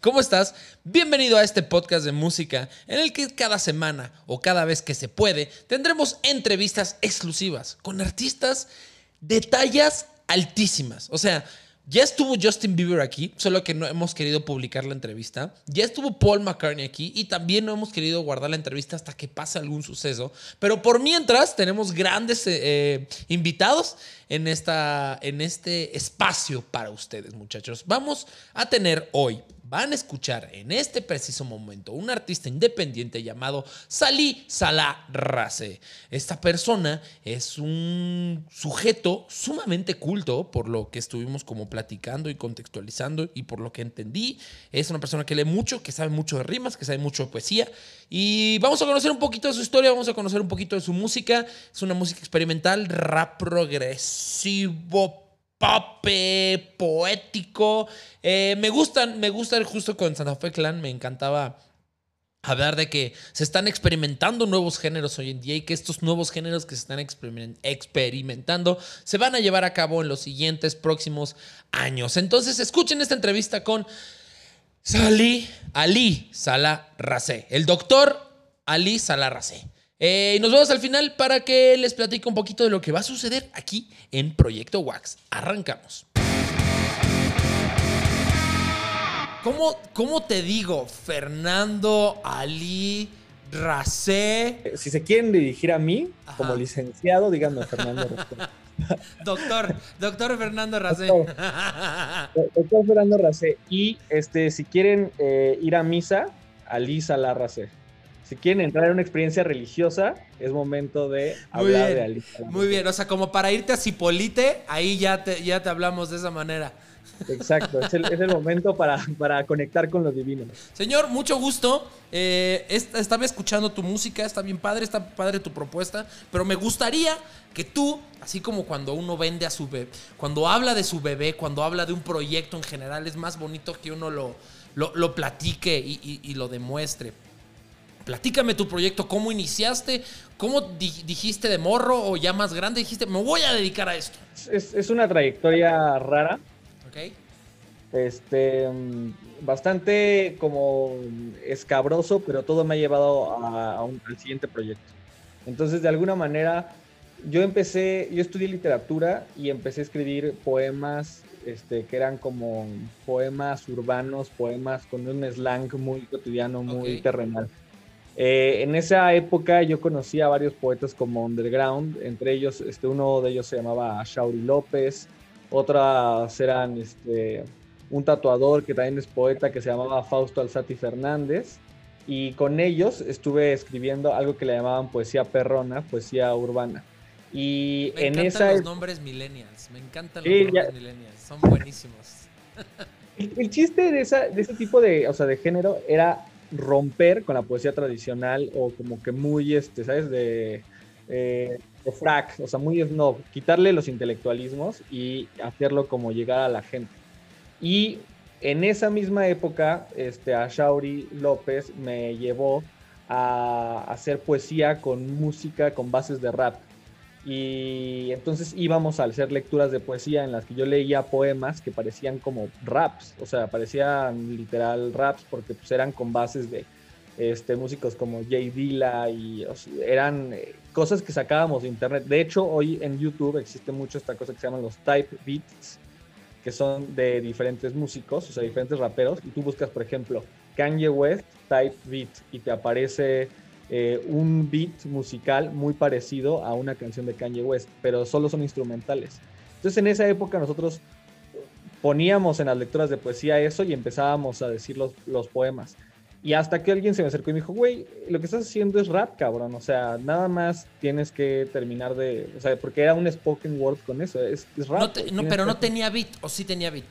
¿Cómo estás? Bienvenido a este podcast de música en el que cada semana o cada vez que se puede tendremos entrevistas exclusivas con artistas de tallas altísimas. O sea, ya estuvo Justin Bieber aquí, solo que no hemos querido publicar la entrevista. Ya estuvo Paul McCartney aquí y también no hemos querido guardar la entrevista hasta que pase algún suceso. Pero por mientras tenemos grandes eh, eh, invitados en, esta, en este espacio para ustedes, muchachos. Vamos a tener hoy van a escuchar en este preciso momento un artista independiente llamado Salih Salah Race. Esta persona es un sujeto sumamente culto, por lo que estuvimos como platicando y contextualizando y por lo que entendí. Es una persona que lee mucho, que sabe mucho de rimas, que sabe mucho de poesía. Y vamos a conocer un poquito de su historia, vamos a conocer un poquito de su música. Es una música experimental, rap progresivo, pop, poético. Eh, me gustan, me gusta justo con Santa Fe Clan, me encantaba hablar de que se están experimentando nuevos géneros hoy en día y que estos nuevos géneros que se están experimentando se van a llevar a cabo en los siguientes próximos años. Entonces, escuchen esta entrevista con Salí Ali Salah Racé, el doctor Ali Salah Racé. Eh, y nos vemos al final para que les platique un poquito de lo que va a suceder aquí en Proyecto Wax. Arrancamos. ¿Cómo, cómo te digo, Fernando Ali Racé? Si se quieren dirigir a mí, como licenciado, díganme Fernando Racé. doctor, doctor Fernando Racé. Doctor, Fernando Racé. Y este, si quieren eh, ir a misa, Ali Salah Racé si quieren entrar en una experiencia religiosa, es momento de hablar de Alicia. Muy bien, o sea, como para irte a Cipolite, ahí ya te, ya te hablamos de esa manera. Exacto, es el, momento para, para, conectar con los divinos. Señor, mucho gusto. Eh, estaba escuchando tu música, está bien padre, está padre tu propuesta, pero me gustaría que tú, así como cuando uno vende a su bebé, cuando habla de su bebé, cuando habla de un proyecto en general, es más bonito que uno lo, lo, platique y lo demuestre. Platícame tu proyecto, cómo iniciaste, cómo dijiste de morro o ya más grande dijiste, me voy a dedicar a esto. Es, una trayectoria rara. Ok. Este, mm, bastante como escabroso, pero todo me ha llevado a, un, al siguiente proyecto. Entonces, de alguna manera, yo empecé, yo estudié literatura y empecé a escribir poemas este, que eran como poemas urbanos, poemas con un slang muy cotidiano, muy terrenal. Eh, en esa época yo conocí a varios poetas como underground, entre ellos este, uno de ellos se llamaba Shauri López, otras eran este, un tatuador que también es poeta que se llamaba Fausto Alzati Fernández, y con ellos estuve escribiendo algo que le llamaban poesía perrona, poesía urbana. Y me en encantan los nombres millennials, me encantan los nombres millennials, son buenísimos. El, chiste de, esa, de ese tipo de, o sea, de género era romper con la poesía tradicional o como que muy, este, ¿sabes? De, eh, de frac, o sea, muy no, quitarle los intelectualismos y hacerlo como llegar a la gente. Y en esa misma época, este, a Shauri López me llevó a hacer poesía con música, con bases de rap. Y entonces íbamos a hacer lecturas de poesía en las que yo leía poemas que parecían como raps, o sea, parecían literal raps porque pues eran con bases de este, músicos como Jay Dilla y eran eh, cosas que sacábamos de internet. De hecho, hoy en YouTube existe mucho esta cosa que se llaman los type beats, que son de diferentes músicos, o sea, diferentes raperos, y tú buscas, por ejemplo, Kanye West type beat y te aparece eh, un beat musical muy parecido a una canción de Kanye West, pero solo son instrumentales. Entonces en esa época nosotros poníamos en las lecturas de poesía eso y empezábamos a decir los, los poemas. Y hasta que alguien se me acercó y me dijo, güey, lo que estás haciendo es rap, cabrón. O sea, nada más tienes que terminar de. O sea, porque era un spoken word con eso. Es, rap. No, pero no tenía beat, o sí tenía beat.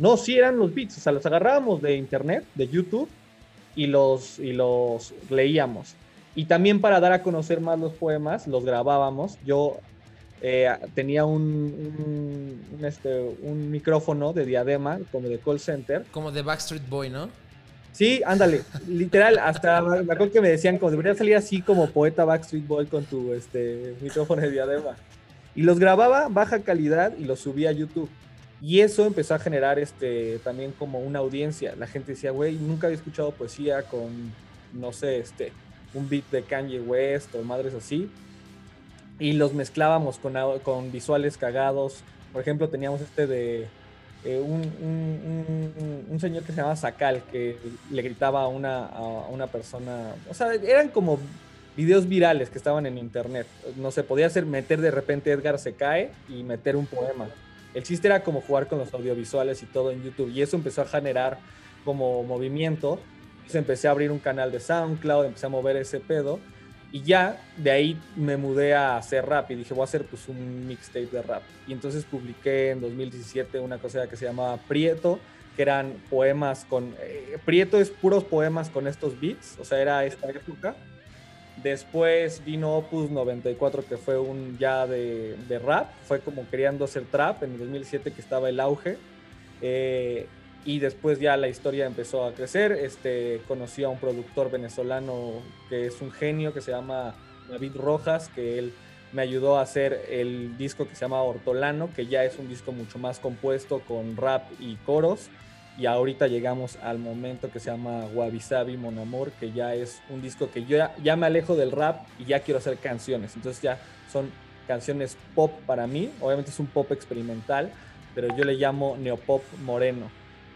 No, sí eran los beats. O sea, los agarrábamos de internet, de YouTube, y los, y los leíamos. Y también para dar a conocer más los poemas, los grabábamos. Yo eh, tenía un, este, un micrófono de diadema, como de call center. Como de Backstreet Boy, ¿no? Sí, ándale, literal, hasta me acuerdo que me decían como debería salir así como poeta Backstreet Boy con tu este, micrófono de diadema. Y los grababa baja calidad y los subía a YouTube. Y eso empezó a generar este, también como una audiencia. La gente decía, güey, nunca había escuchado poesía con, no sé, este, un beat de Kanye West o madres así. Y los mezclábamos con, con visuales cagados. Por ejemplo, teníamos este de eh, un, un, señor que se llama Sakal, que le gritaba a una, a una persona. O sea, eran como videos virales que estaban en internet. No se podía hacer meter de repente Edgar se cae y meter un poema. El chiste era como jugar con los audiovisuales y todo en YouTube. Y eso empezó a generar como movimiento. Entonces empecé a abrir un canal de SoundCloud, empecé a mover ese pedo. Y ya de ahí me mudé a hacer rap y dije, voy a hacer pues un mixtape de rap. Y entonces publiqué en 2017 una cosa que se llamaba Prieto, que eran poemas con... Eh, Prieto es puros poemas con estos beats, o sea, era esta época. Después vino Opus 94, que fue un ya de, rap. Fue como queriendo hacer trap en el 2007, que estaba el auge. Eh, y después ya la historia empezó a crecer. Este, conocí a un productor venezolano que es un genio, que se llama David Rojas, que él me ayudó a hacer el disco que se llama Hortolano, que ya es un disco mucho más compuesto con rap y coros y ahorita llegamos al momento que se llama Wabi Sabi Mon Amor, que ya es un disco que yo ya, me alejo del rap y ya quiero hacer canciones. Entonces ya son canciones pop para mí. Obviamente es un pop experimental, pero yo le llamo neopop moreno,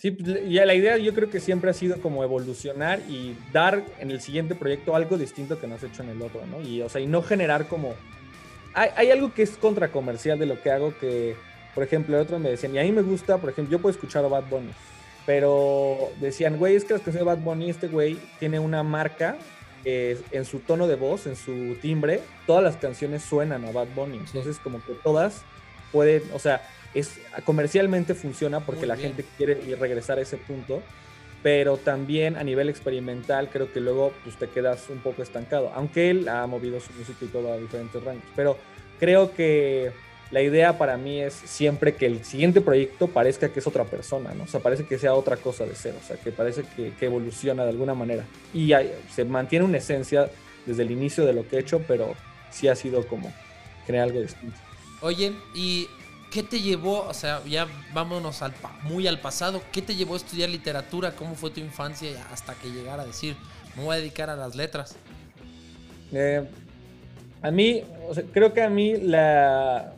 Sí, y la idea yo creo que siempre ha sido como evolucionar y dar en el siguiente proyecto algo distinto que no has hecho en el otro, ¿no? Y, o sea, y no generar como... Hay, hay algo que es contracomercial de lo que hago que, por ejemplo, el otro me decían, y a mí me gusta, por ejemplo, yo puedo escuchar a Bad Bunny, pero decían, güey, es que las canciones de Bad Bunny, este güey tiene una marca en su tono de voz, en su timbre, todas las canciones suenan a Bad Bunny. Entonces, como que todas pueden, o sea, es, comercialmente funciona porque la gente quiere regresar a ese punto, pero también a nivel experimental creo que luego pues, te quedas un poco estancado, aunque él ha movido su música y todo a diferentes rangos. Pero creo que la idea para mí es siempre que el siguiente proyecto parezca que es otra persona, ¿no? O sea, parece que sea otra cosa de ser, o sea, que parece que, evoluciona de alguna manera. Y se mantiene una esencia desde el inicio de lo que he hecho, pero sí ha sido como crear algo distinto. Oye, ¿y qué te llevó, o sea, ya vámonos muy al pasado, qué te llevó a estudiar literatura? ¿Cómo fue tu infancia hasta que llegara a decir, me voy a dedicar a las letras? Eh, a mí, o sea, creo que a mí la,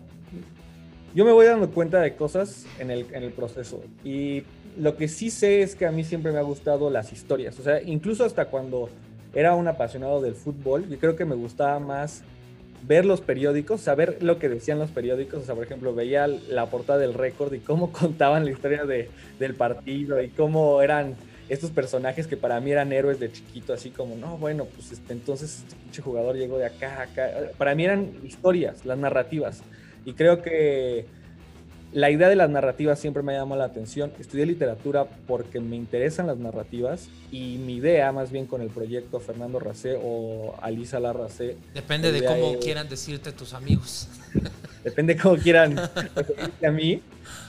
yo me voy dando cuenta de cosas en el, en el proceso. Y lo que sí sé es que a mí siempre me ha gustado las historias. O sea, incluso hasta cuando era un apasionado del fútbol, yo creo que me gustaba más ver los periódicos, saber lo que decían los periódicos. O sea, por ejemplo, veía la portada del récord y cómo contaban la historia de, del partido y cómo eran estos personajes que para mí eran héroes de chiquito, así como, no, bueno, pues este, entonces este jugador llegó de acá, acá. Para mí eran historias, las narrativas. Y creo que la idea de las narrativas siempre me ha llamado la atención. Estudié literatura porque me interesan las narrativas y mi idea, más bien con el proyecto Fernando Racé o Alisa Larracé. Depende de cómo quieran decirte tus amigos. Depende de cómo quieran a mí.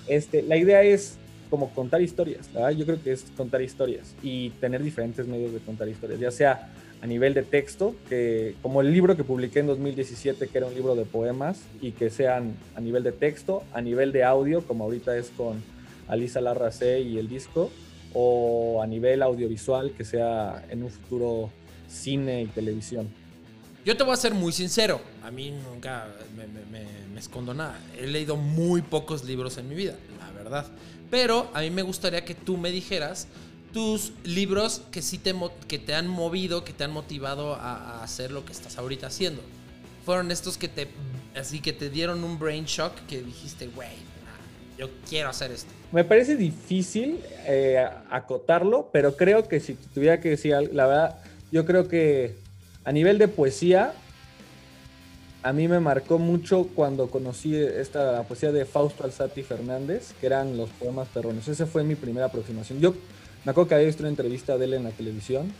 Este, la idea es como contar historias, Yo creo que es contar historias y tener diferentes medios de contar historias, ya sea a nivel de texto, que como el libro que publiqué en 2017, que era un libro de poemas, y que sean a nivel de texto, a nivel de audio, como ahorita es con Alisa Larracé y el disco, o a nivel audiovisual, que sea en un futuro cine y televisión. Yo te voy a ser muy sincero, a mí nunca me, me escondo nada. He leído muy pocos libros en mi vida, la verdad. Pero a mí me gustaría que tú me dijeras tus libros que sí te, que te han movido, que te han motivado a, hacer lo que estás ahorita haciendo. Fueron estos que te, así que te dieron un brain shock que dijiste, güey, yo quiero hacer esto. Me parece difícil eh, acotarlo, pero creo que si tuviera que decir, la verdad, yo creo que a nivel de poesía, a mí me marcó mucho cuando conocí esta poesía de Fausto Alzati Fernández, que eran los poemas perrones. Esa fue mi primera aproximación. Yo me acuerdo que había visto una entrevista de él en la televisión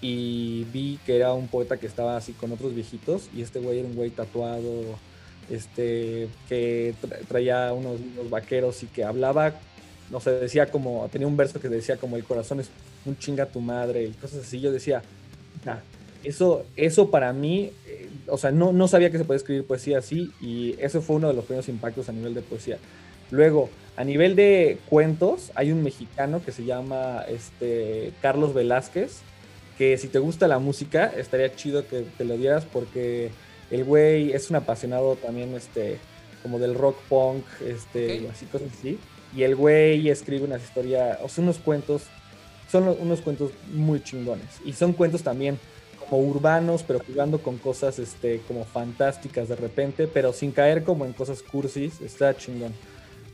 y vi que era un poeta que estaba así con otros viejitos y este güey era un güey tatuado, este, que traía unos, vaqueros y que hablaba, no sé, decía como, tenía un verso que decía como el corazón es un chinga tu madre y cosas así. Yo decía, eso, eso para mí, eh, o sea, no, no sabía que se podía escribir poesía así y eso fue uno de los primeros impactos a nivel de poesía. Luego, a nivel de cuentos, hay un mexicano que se llama este, Carlos Velázquez, que si te gusta la música, estaría chido que te lo dieras porque el güey es un apasionado también este, como del rock punk, este, así cosas así. Y el güey escribe unas historias, o sea, unos cuentos, son unos cuentos muy chingones. Y son cuentos también como urbanos, pero jugando con cosas este, como fantásticas de repente, pero sin caer como en cosas cursis. Está chingón.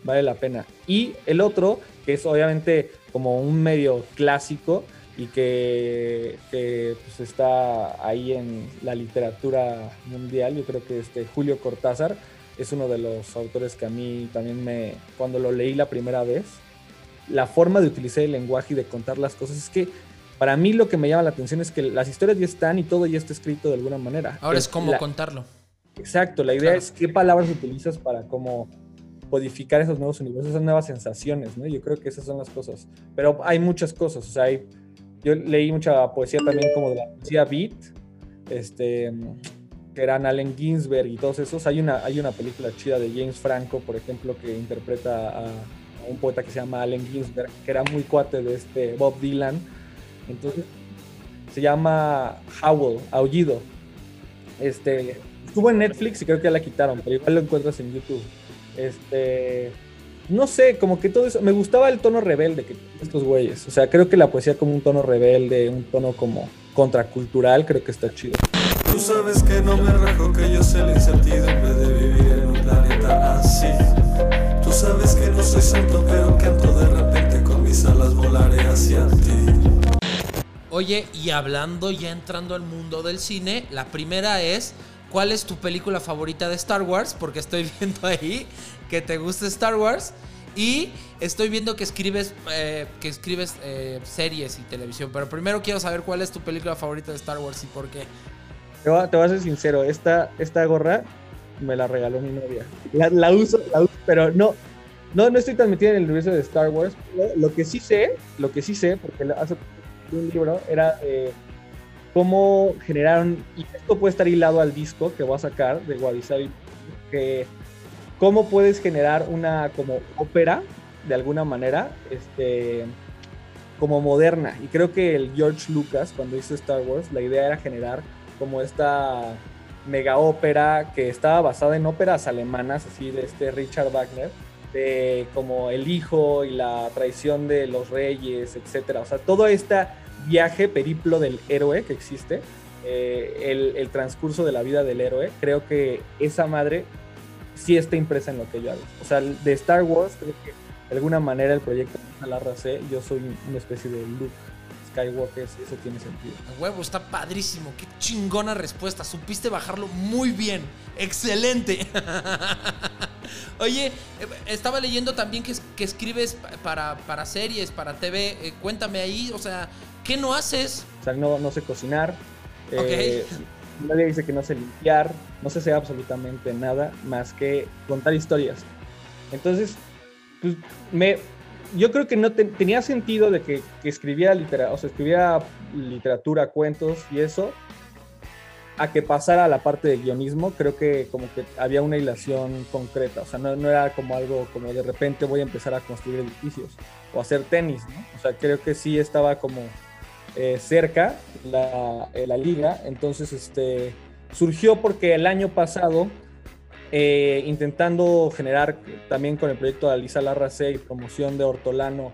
Vale la pena. Y el otro, que es obviamente como un medio clásico, y que, pues, está ahí en la literatura mundial. Yo creo que este Julio Cortázar es uno de los autores que a mí también me, cuando lo leí la primera vez, la forma de utilizar el lenguaje y de contar las cosas es que para mí lo que me llama la atención es que las historias ya están y todo ya está escrito de alguna manera. Ahora es, cómo contarlo. Exacto, la idea es qué palabras utilizas para cómo codificar esos nuevos universos, esas nuevas sensaciones, ¿no? Yo creo que esas son las cosas. Pero hay muchas cosas, o sea, hay yo leí mucha poesía también como de la poesía beat, este, que eran Allen Ginsberg y todos esos. Hay una, hay una película chida de James Franco, por ejemplo, que interpreta a, un poeta que se llama Allen Ginsberg, que era muy cuate de este Bob Dylan. Entonces, se llama Howl, Aullido. Este, estuvo en Netflix y creo que ya la quitaron, pero igual lo encuentras en YouTube. Este, no sé, como que todo eso, me gustaba el tono rebelde que estos güeyes. O sea, creo que la poesía como un tono rebelde, un tono como contracultural, creo que está chido. Tú sabes que no me rajo, que yo sé la incertidumbre de vivir en un planeta así. Tú sabes que no soy santo, pero canto de repente con mis alas volaré hacia ti. Oye, y hablando ya entrando al mundo del cine, la primera es ¿Cuál es tu película favorita de Star Wars? Porque estoy viendo ahí que te gusta Star Wars. Y estoy viendo que escribes, eh, que escribes eh, series y televisión. Pero primero quiero saber cuál es tu película favorita de Star Wars y por qué. Te voy, a, ser sincero, esta, esta gorra me la regaló mi novia. La, uso, pero no, no, no estoy tan metida en el universo de Star Wars. Lo que sí sé, lo que sí sé, porque hace un libro, era eh, cómo generaron, y esto puede estar hilado al disco que voy a sacar de Guadisabi, que cómo puedes generar una como ópera, de alguna manera, este, como moderna. Y creo que el George Lucas, cuando hizo Star Wars, la idea era generar como esta mega ópera que estaba basada en óperas alemanas, así de este Richard Wagner, de como el hijo y la traición de los reyes, etcétera. O sea, todo esta viaje, periplo del héroe que existe, eh, el, transcurso de la vida del héroe, creo que esa madre sí está impresa en lo que yo hago. O sea, de Star Wars, creo que de alguna manera el proyecto de la yo soy una especie de Luke Skywalker, eso tiene sentido. A huevo, está padrísimo, qué chingona respuesta, supiste bajarlo muy bien, excelente. Oye, eh, estaba leyendo también que, que escribes para, para, series, para TV, eh, cuéntame ahí, o sea, ¿Qué no haces? O sea, no, no sé cocinar. Eh, nadie dice que no sé limpiar. No sé hacer absolutamente nada más que contar historias. Entonces, pues, me, yo creo que no tenía sentido de que, que escribiera, literatura, o sea, escribiera literatura, cuentos y eso, a que pasara a la parte de guionismo, creo que como que había una hilación concreta, o sea, no, no, era como algo como de repente voy a empezar a construir edificios o hacer tenis, ¿no? O sea, creo que sí estaba como eh, cerca la, eh, la, liga. Entonces, este, surgió porque el año pasado, eh, intentando generar también con el proyecto de Alisa Larrace y promoción de Hortolano,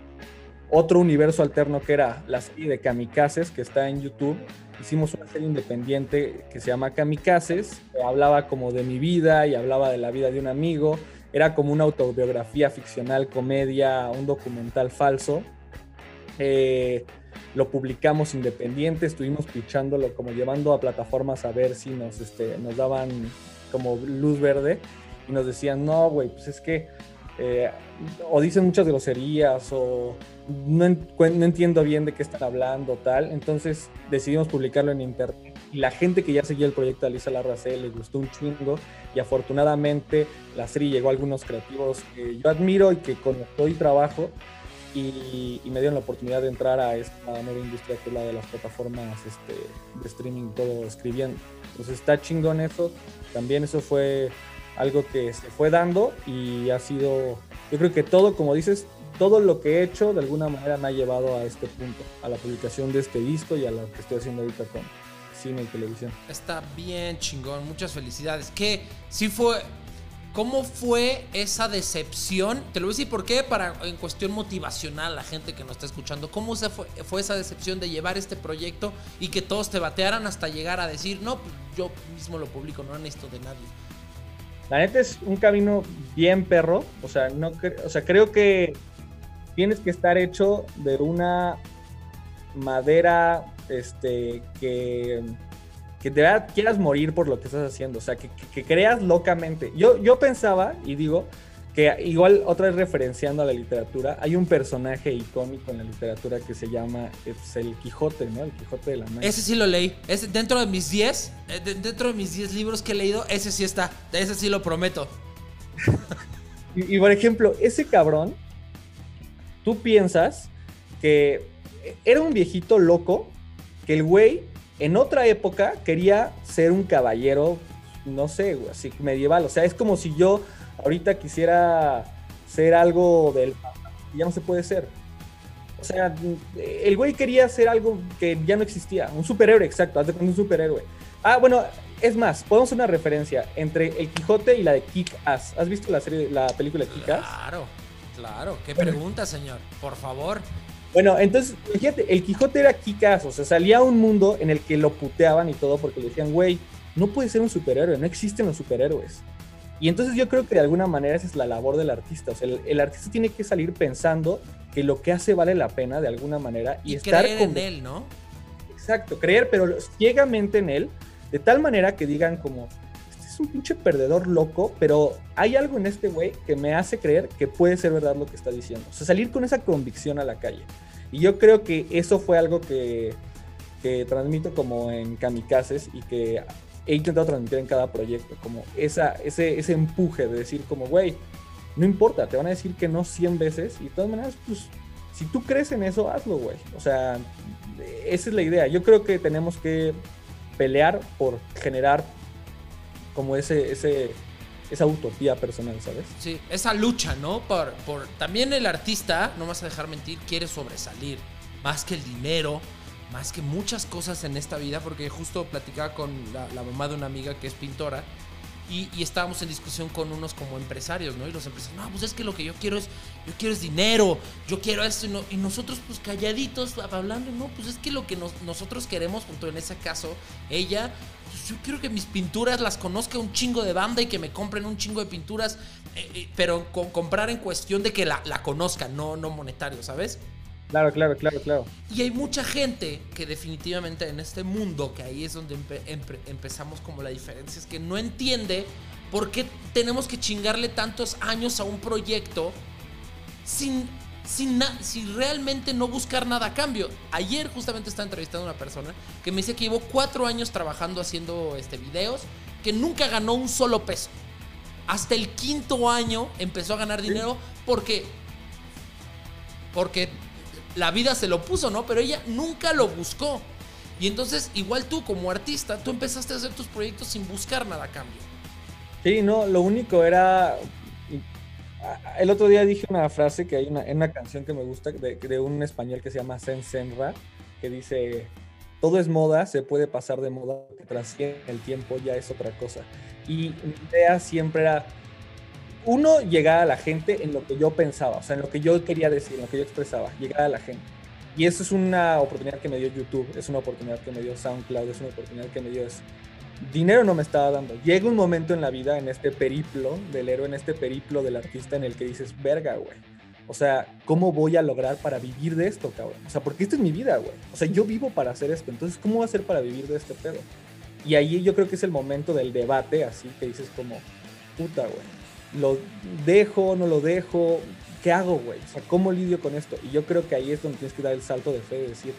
otro universo alterno que era la serie de Kamikazes, que está en YouTube. Hicimos una serie independiente que se llama Kamikazes, hablaba como de mi vida y hablaba de la vida de un amigo. Era como una autobiografía ficcional, comedia, un documental falso. Eh, lo publicamos independiente, estuvimos pichándolo, como llevando a plataformas a ver si nos, este, nos daban como luz verde y nos decían, no, güey, pues es que eh, o dicen muchas groserías o no, entiendo bien de qué están hablando, tal. Entonces decidimos publicarlo en internet. Y la gente que ya seguía el proyecto de Alisa Larracé le gustó un chingo. Y afortunadamente la serie llegó a algunos creativos que yo admiro y que con y trabajo. Y, me dieron la oportunidad de entrar a esta nueva industria que es la de las plataformas este, de streaming, todo escribiendo. Entonces está chingón eso. También eso fue algo que se fue dando y ha sido, yo creo que todo, como dices, todo lo que he hecho de alguna manera me ha llevado a este punto, a la publicación de este disco y a lo que estoy haciendo ahorita con cine y televisión. Está bien chingón, muchas felicidades. ¿Qué? Sí fue, ¿Cómo fue esa decepción? Te lo voy a decir por qué, para en cuestión motivacional, la gente que nos está escuchando, ¿cómo se fue, fue, esa decepción de llevar este proyecto y que todos te batearan hasta llegar a decir, no, pues, yo mismo lo publico, no necesito de nadie? La neta es un camino bien perro, o sea, no, o sea, creo que tienes que estar hecho de una madera este, que, que de verdad quieras morir por lo que estás haciendo, o sea, que, que, creas locamente. Yo, yo pensaba, y digo, que igual otra vez referenciando a la literatura, hay un personaje icónico en la literatura que se llama es el Quijote, ¿no? El Quijote de la Mancha. Ese sí lo leí. Es dentro de mis 10, eh, dentro de mis 10 libros que he leído, ese sí está. Ese sí lo prometo. y, por ejemplo, ese cabrón, tú piensas que era un viejito loco, que el güey en otra época quería ser un caballero, no sé, así medieval. O sea, es como si yo ahorita quisiera ser algo del ya no se puede ser. O sea, el güey quería ser algo que ya no existía, un superhéroe, exacto, haz de un superhéroe. Ah, bueno, es más, podemos hacer una referencia entre El Quijote y la de Kick Ass. ¿Has visto la serie, la película de Kick Ass? Claro, claro. ¿Qué pregunta, señor? Por favor. Bueno, entonces, fíjate, el Quijote era Kick Ass, o sea, salía un mundo en el que lo puteaban y todo porque le decían, güey, no puede ser un superhéroe, no existen los superhéroes. Y entonces yo creo que de alguna manera esa es la labor del artista. O sea, el, artista tiene que salir pensando que lo que hace vale la pena de alguna manera y, estar creer en él, ¿no? Exacto, creer, pero ciegamente en él, de tal manera que digan como, este es un pinche perdedor loco, pero hay algo en este güey que me hace creer que puede ser verdad lo que está diciendo. O sea, salir con esa convicción a la calle. Y yo creo que eso fue algo que, que transmito como en kamikazes y que he intentado transmitir en cada proyecto, como esa, ese, ese empuje de decir como, güey, no importa, te van a decir que no 100 veces y de todas maneras, pues, si tú crees en eso, hazlo, güey. O sea, esa es la idea. Yo creo que tenemos que pelear por generar como ese, ese, esa utopía personal, ¿sabes? Sí, esa lucha, ¿no? Por, por, también el artista, no vas a dejar mentir, quiere sobresalir, más que el dinero, más que muchas cosas en esta vida, porque justo platicaba con la, mamá de una amiga que es pintora y, estábamos en discusión con unos como empresarios, ¿no? Y los empresarios, no, pues es que lo que yo quiero es, yo quiero es dinero, yo quiero esto, y, nosotros pues calladitos hablando, no, pues es que lo que nosotros queremos, punto en ese caso, ella, pues yo quiero que mis pinturas las conozca un chingo de banda y que me compren un chingo de pinturas, eh, eh, pero comprar en cuestión de que la, la conozcan, no, no monetario, ¿sabes? Claro, claro, claro, claro. Y hay mucha gente que definitivamente en este mundo, que ahí es donde empezamos como la diferencia, es que no entiende por qué tenemos que chingarle tantos años a un proyecto sin, sin, sin realmente no buscar nada a cambio. Ayer justamente estaba entrevistando a una persona que me dice que llevó cuatro años trabajando haciendo este, videos, que nunca ganó un solo peso. Hasta el quinto año empezó a ganar dinero porque porque la vida se lo puso, ¿no? Pero ella nunca lo buscó. Y entonces, igual tú como artista, tú empezaste a hacer tus proyectos sin buscar nada a cambio. Sí, no, lo único era... El otro día dije una frase que hay una, en una canción que me gusta de, un español que se llama Sen Senra, que dice, todo es moda, se puede pasar de moda, que trasciende el tiempo ya es otra cosa. Y mi idea siempre era, uno, llegar a la gente en lo que yo pensaba, o sea, en lo que yo quería decir, en lo que yo expresaba, llegar a la gente. Y eso es una oportunidad que me dio YouTube, es una oportunidad que me dio SoundCloud, es una oportunidad que me dio eso. Dinero no me estaba dando. Llega un momento en la vida, en este periplo del héroe, en este periplo del artista, en el que dices, verga, güey. O sea, ¿cómo voy a lograr para vivir de esto, cabrón? O sea, porque esta es mi vida, güey. O sea, yo vivo para hacer esto. Entonces, ¿cómo voy a hacer para vivir de este pedo? Y ahí yo creo que es el momento del debate, así que dices como, puta, güey ¿Lo dejo, no lo dejo? ¿Qué hago, güey? O sea, ¿cómo lidio con esto? Y yo creo que ahí es donde tienes que dar el salto de fe y decir,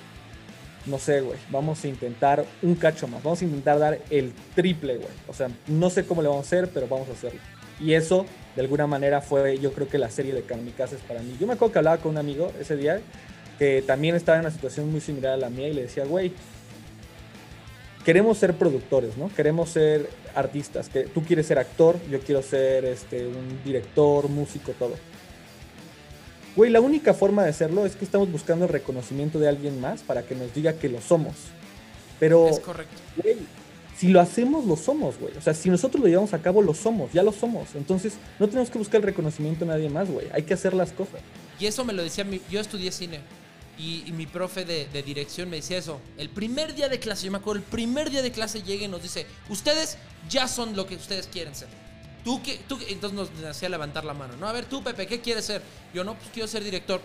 no sé, güey, vamos a intentar un cacho más, vamos a intentar dar el triple, güey. O sea, no sé cómo le vamos a hacer, pero vamos a hacerlo. Y eso, de alguna manera, fue yo creo que la serie de Kamikazes para mí. Yo me acuerdo que hablaba con un amigo ese día que también estaba en una situación muy similar a la mía y le decía, güey, queremos ser productores, ¿no? Queremos ser artistas, que tú quieres ser actor, yo quiero ser este, un director, músico, todo. Güey, la única forma de hacerlo es que estamos buscando el reconocimiento de alguien más para que nos diga que lo somos. Pero, es correcto. Güey, si lo hacemos, lo somos, güey. O sea, si nosotros lo llevamos a cabo, lo somos, ya lo somos. Entonces, no tenemos que buscar el reconocimiento de nadie más, güey. Hay que hacer las cosas. Y eso me lo decía mi, yo estudié cine. Y, mi profe de, dirección me decía eso. El primer día de clase, yo me acuerdo, el primer día de clase llega y nos dice, ustedes ya son lo que ustedes quieren ser. Tú que, tú, entonces nos hacía levantar la mano, ¿no? A ver, tú, Pepe, ¿qué quieres ser? Yo no, pues quiero ser director.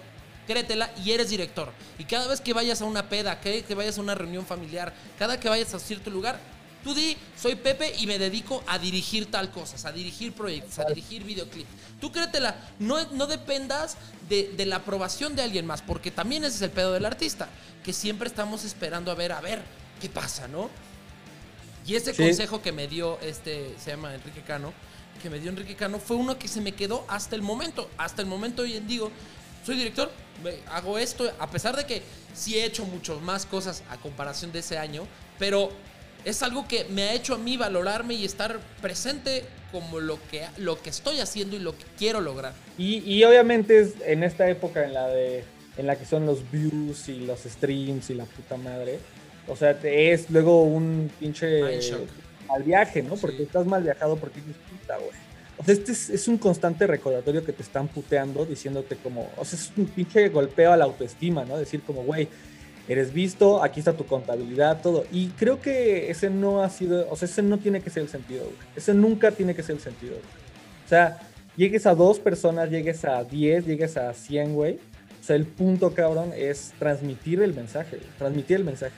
Créetela y eres director. Y cada vez que vayas a una peda, que, que vayas a una reunión familiar, cada que vayas a cierto lugar, Tú di, soy Pepe y me dedico a dirigir tal cosas, a dirigir proyectos, a dirigir videoclips. Tú créetela, no, no dependas de, la aprobación de alguien más, porque también ese es el pedo del artista, que siempre estamos esperando a ver, a ver, qué pasa, ¿no? Y ese consejo que me dio este, se llama Enrique Cano, que me dio Enrique Cano, fue uno que se me quedó hasta el momento. Hasta el momento hoy en digo, soy director, hago esto, a pesar de que sí he hecho muchas más cosas a comparación de ese año, pero es algo que me ha hecho a mí valorarme y estar presente como lo que, lo que estoy haciendo y lo que quiero lograr. Y, obviamente es en esta época en la de en la que son los views y los streams y la puta madre. O sea, es luego un pinche mal viaje, ¿no? Porque estás mal viajado porque dices, puta, güey. O sea, este es, es, un constante recordatorio que te están puteando, diciéndote como, o sea, es un pinche golpeo a la autoestima, ¿no? Decir como, güey, eres visto, aquí está tu contabilidad, todo. Y creo que ese no ha sido, o sea, ese no tiene que ser el sentido, Ese nunca tiene que ser el sentido, O sea, llegues a dos personas, llegues a diez, llegues a cien, güey. O sea, el punto, cabrón, es transmitir el mensaje, transmitir el mensaje.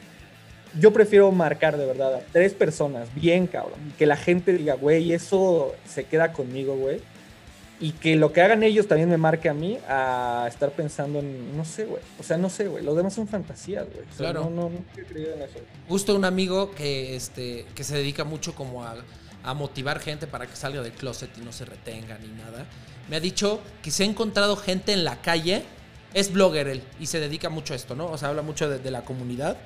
Yo prefiero marcar de verdad a tres personas, bien, cabrón, que la gente diga, güey, eso se queda conmigo, güey y que lo que hagan ellos también me marque a mí a estar pensando en, no sé, güey. O sea, no sé, güey. Los demás son fantasías, güey. claro. No, no, no he creído en eso. Justo un amigo que, este, que se dedica mucho como a, a motivar gente para que salga del closet y no se retenga ni nada. Me ha dicho que se ha encontrado gente en la calle. Es blogger él y se dedica mucho a esto, ¿no? O sea, habla mucho de, de la comunidad.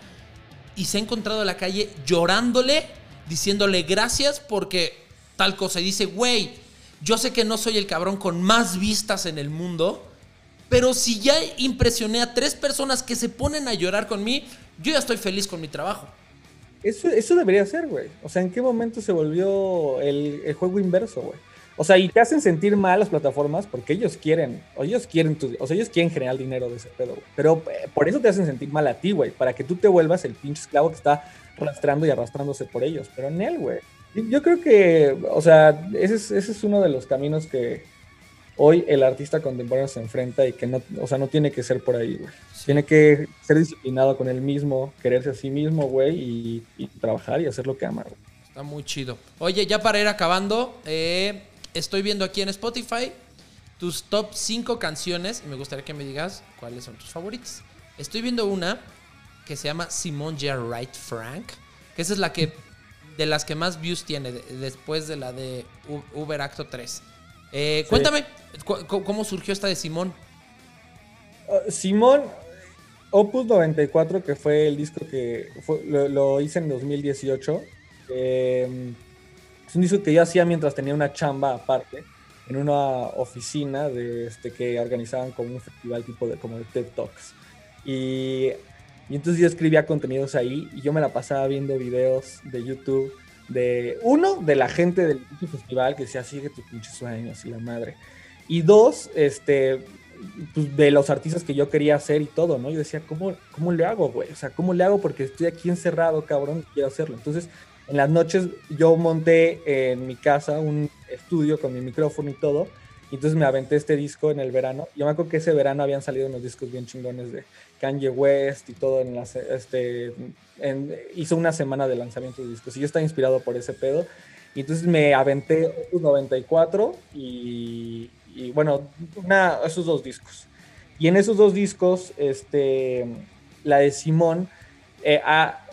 Y se ha encontrado en la calle llorándole, diciéndole gracias porque tal cosa. Y dice, güey yo sé que no soy el cabrón con más vistas en el mundo, pero si ya impresioné a tres personas que se ponen a llorar con mí, yo ya estoy feliz con mi trabajo. Eso, eso debería ser, güey. O sea, ¿en qué momento se volvió el, juego inverso, güey? O sea, y te hacen sentir mal las plataformas porque ellos quieren, o ellos quieren, tu, o sea, ellos quieren generar dinero de ese pedo, güey. Pero eh, por eso te hacen sentir mal a ti, güey, para que tú te vuelvas el pinche esclavo que está arrastrando y arrastrándose por ellos. Pero en él, güey. Yo creo que, o sea, ese es, ese es uno de los caminos que hoy el artista contemporáneo se enfrenta y que no, o sea, no tiene que ser por ahí, güey. Tiene que ser disciplinado con él mismo, quererse a sí mismo, güey, y, trabajar y hacer lo que ama, güey. Está muy chido. Oye, ya para ir acabando, eh, estoy viendo aquí en Spotify tus top 5 canciones y me gustaría que me digas cuáles son tus favoritas. Estoy viendo una que se llama Simone J. Wright Frank, que esa es la que de las que más views tiene después de la de Uber Acto 3. Eh, cuéntame, ¿cómo surgió esta de Simón? Uh, Simón, Opus 94, que fue el disco que lo, hice en 2018. Em, es un disco que yo hacía mientras tenía una chamba aparte, en una oficina de este, que organizaban como un festival tipo de, como de TED Talks. Y y entonces yo escribía contenidos ahí y yo me la pasaba viendo videos de YouTube de, uno, de la gente del festival que decía, sigue tus pinches sueños y la madre. Y dos, este, pues, de los artistas que yo quería hacer y todo, ¿no? Yo decía, ¿cómo, cómo le hago, güey? O sea, ¿cómo le hago? Porque estoy aquí encerrado, cabrón, y quiero hacerlo. Entonces, en las noches yo monté en mi casa un estudio con mi micrófono y todo y entonces me aventé este disco en el verano. Yo me acuerdo que ese verano habían salido unos discos bien chingones de Kanye West y todo. En este, hizo una semana de lanzamiento de discos y yo estaba inspirado por ese pedo. Y entonces me aventé Opus 94 y, y bueno, una, esos dos discos. Y en esos dos discos, este, la de Simón eh,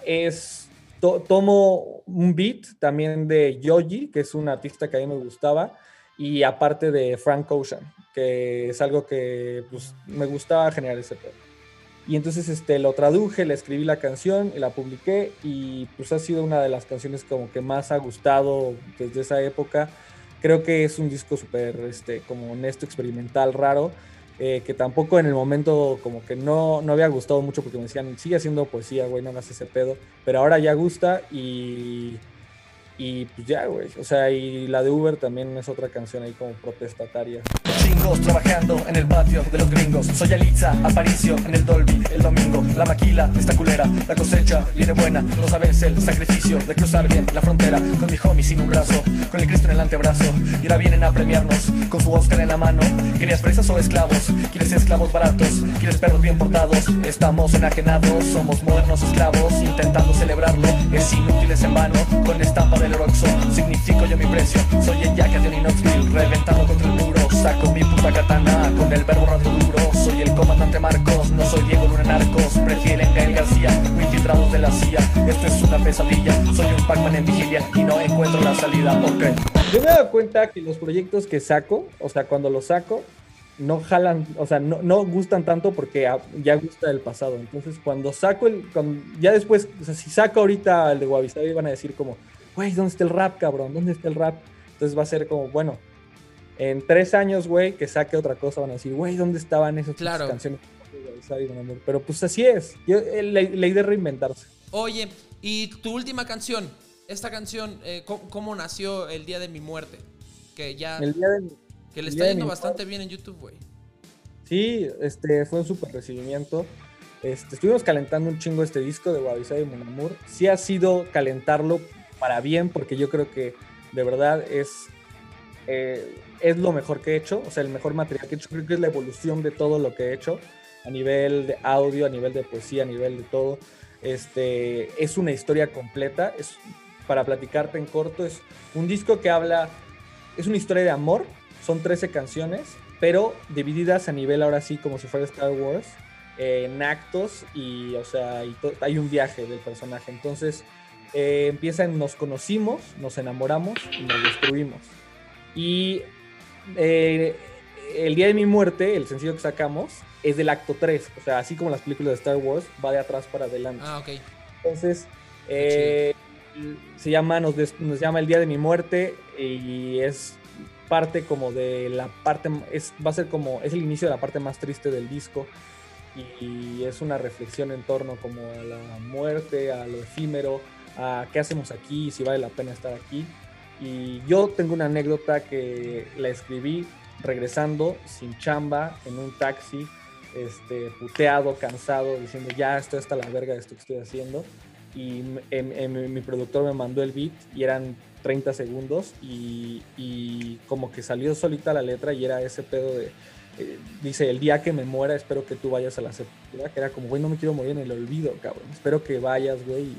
es, tomo un beat también de Yogi, que es un artista que a mí me gustaba, y aparte de Frank Ocean, que es algo que pues, me gustaba generar ese pedo. Y entonces este, lo traduje, le escribí la canción y la publiqué y pues ha sido una de las canciones como que más ha gustado desde esa época. Creo que es un disco súper este, como honesto, experimental, raro, eh, que tampoco en el momento como que no, no había gustado mucho porque me decían, sigue haciendo poesía, güey, no hagas ese pedo, pero ahora ya gusta y y pues ya, güey. O sea, y la de Uber también es otra canción ahí como protestataria. Chingos trabajando en el patio de los gringos. Soy Alitza, Aparicio en el Dolby el domingo. La maquila está culera, la cosecha viene buena. No sabes el sacrificio de cruzar bien la frontera. Con mi homie sin un brazo, con el Cristo en el antebrazo. Y ahora vienen a premiarnos con su Oscar en la mano. ¿Quieres presas o esclavos? ¿Quieres esclavos baratos? ¿Quieres perros bien portados? Estamos enajenados, somos modernos esclavos. Intentando celebrarlo, es inútil, es en vano. Con estampa de yo me he dado cuenta que los proyectos que saco O sea, cuando los saco no jalan, o sea, no, no, gustan tanto porque ya gusta el pasado. Entonces, cuando saco el, ya después, o sea, si saco ahorita el de Wabi van a decir como, güey, ¿dónde está el rap, cabrón? ¿Dónde está el rap? Entonces va a ser como, bueno, en tres años, güey, que saque otra cosa, van a decir, güey, ¿dónde estaban esas canciones? Pero pues así es. Yo, eh, la, idea es reinventarse. Oye, y tu última canción, esta canción, eh, ¿cómo, nació el día de mi muerte? Que ya. El día de Que le está yendo bastante bien en YouTube, güey. Sí, este, fue un súper recibimiento. Este, estuvimos calentando un chingo este disco de Guavisay y Monamur. Sí ha sido calentarlo para bien, porque yo creo que de verdad es, eh, es lo mejor que he hecho, o sea, el mejor material que he hecho, creo que es la evolución de todo lo que he hecho, a nivel de audio, a nivel de poesía, a nivel de todo. Este, es una historia completa, es, para platicarte en corto, es un disco que habla, es una historia de amor, son 13 canciones, pero divididas a nivel ahora sí como si fuera Star Wars, en actos y, o sea, hay un viaje del personaje. Entonces, eh, empieza en nos conocimos, nos enamoramos y nos destruimos. Y eh, el día de mi muerte, el sencillo que sacamos, es del acto 3. O sea, así como las películas de Star Wars, va de atrás para adelante. Ah, ok. Entonces, eh, se llama, nos, nos, llama el día de mi muerte y es parte como de la parte, es, va a ser como, es el inicio de la parte más triste del disco y es una reflexión en torno como a la muerte, a lo efímero, a qué hacemos aquí, si vale la pena estar aquí. Y yo tengo una anécdota que la escribí regresando sin chamba en un taxi, este, puteado, cansado, diciendo ya estoy hasta la verga de esto que estoy haciendo. Y mi productor me mandó el beat y eran 30 segundos y, como que salió solita la letra y era ese pedo de, eh, dice, el día que me muera espero que tú vayas a la sepultura, que era como, güey, no me quiero morir en el olvido, cabrón, espero que vayas, güey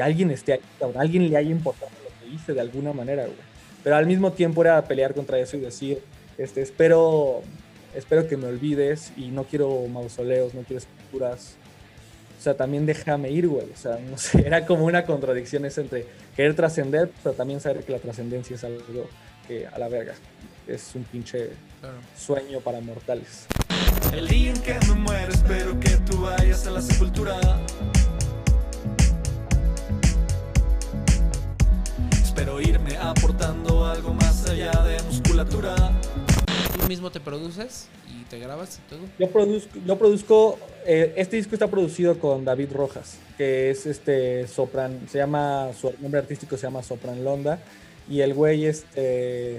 alguien esté ahí, alguien le haya importado lo que hice de alguna manera, güey. Pero al mismo tiempo era pelear contra eso y decir, este, espero, espero que me olvides y no quiero mausoleos, no quiero esculturas. O sea, también déjame ir, güey. O sea, no sé, era como una contradicción esa entre querer trascender, pero también saber que la trascendencia es algo que a la verga es un pinche sueño para mortales. El día en que me muero, espero que tú vayas a la sepultura aportando algo más allá de musculatura. ¿Tú mismo te produces y te grabas y todo? Yo produzco, yo produzco eh, este disco está producido con David Rojas, que es este sopran, se llama, su nombre artístico se llama Sopran Londa, y el güey, este,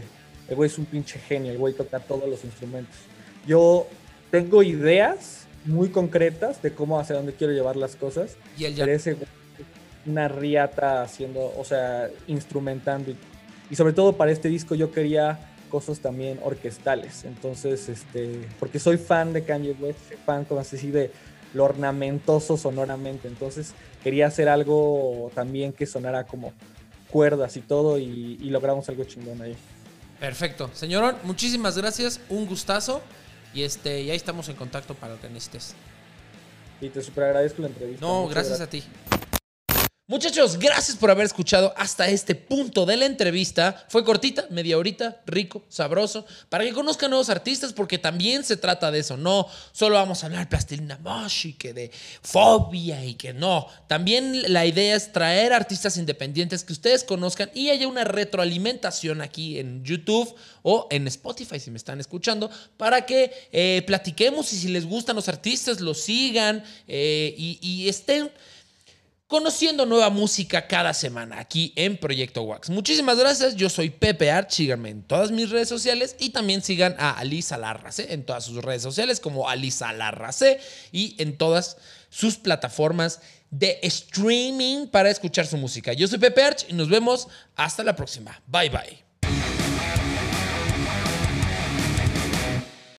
el güey es un pinche genio, el güey toca todos los instrumentos. Yo tengo ideas muy concretas de cómo hacia dónde quiero llevar las cosas. Y él ya una riata haciendo, o sea, instrumentando. Y, sobre todo para este disco yo quería cosas también orquestales. Entonces, este, porque soy fan de Kanye West, fan, como así, de lo ornamentoso sonoramente. Entonces, quería hacer algo también que sonara como, cuerdas y todo y, y logramos algo chingón ahí. Perfecto. Señorón, muchísimas gracias. Un gustazo. Y este, y ahí estamos en contacto para lo que necesites. Y te super agradezco la entrevista. No, gracias a ti. Muchachos, gracias por haber escuchado hasta este punto de la entrevista. Fue cortita, media horita, rico, sabroso, para que conozcan nuevos artistas, porque también se trata de eso. No solo vamos a hablar plastilina mosh y que de fobia y que no. También la idea es traer artistas independientes que ustedes conozcan y haya una retroalimentación aquí en YouTube o en Spotify si me están escuchando, para que eh, platiquemos y si les gustan los artistas, los sigan eh, y estén conociendo nueva música cada semana aquí en Proyecto Wax. Muchísimas gracias, yo soy Pepe Art, síganme en todas mis redes sociales y también sigan a Alisa Larrace en todas sus redes sociales como Alisa Larrace y en todas sus plataformas de streaming para escuchar su música. Yo soy Pepe Arch y nos vemos hasta la próxima. Bye bye.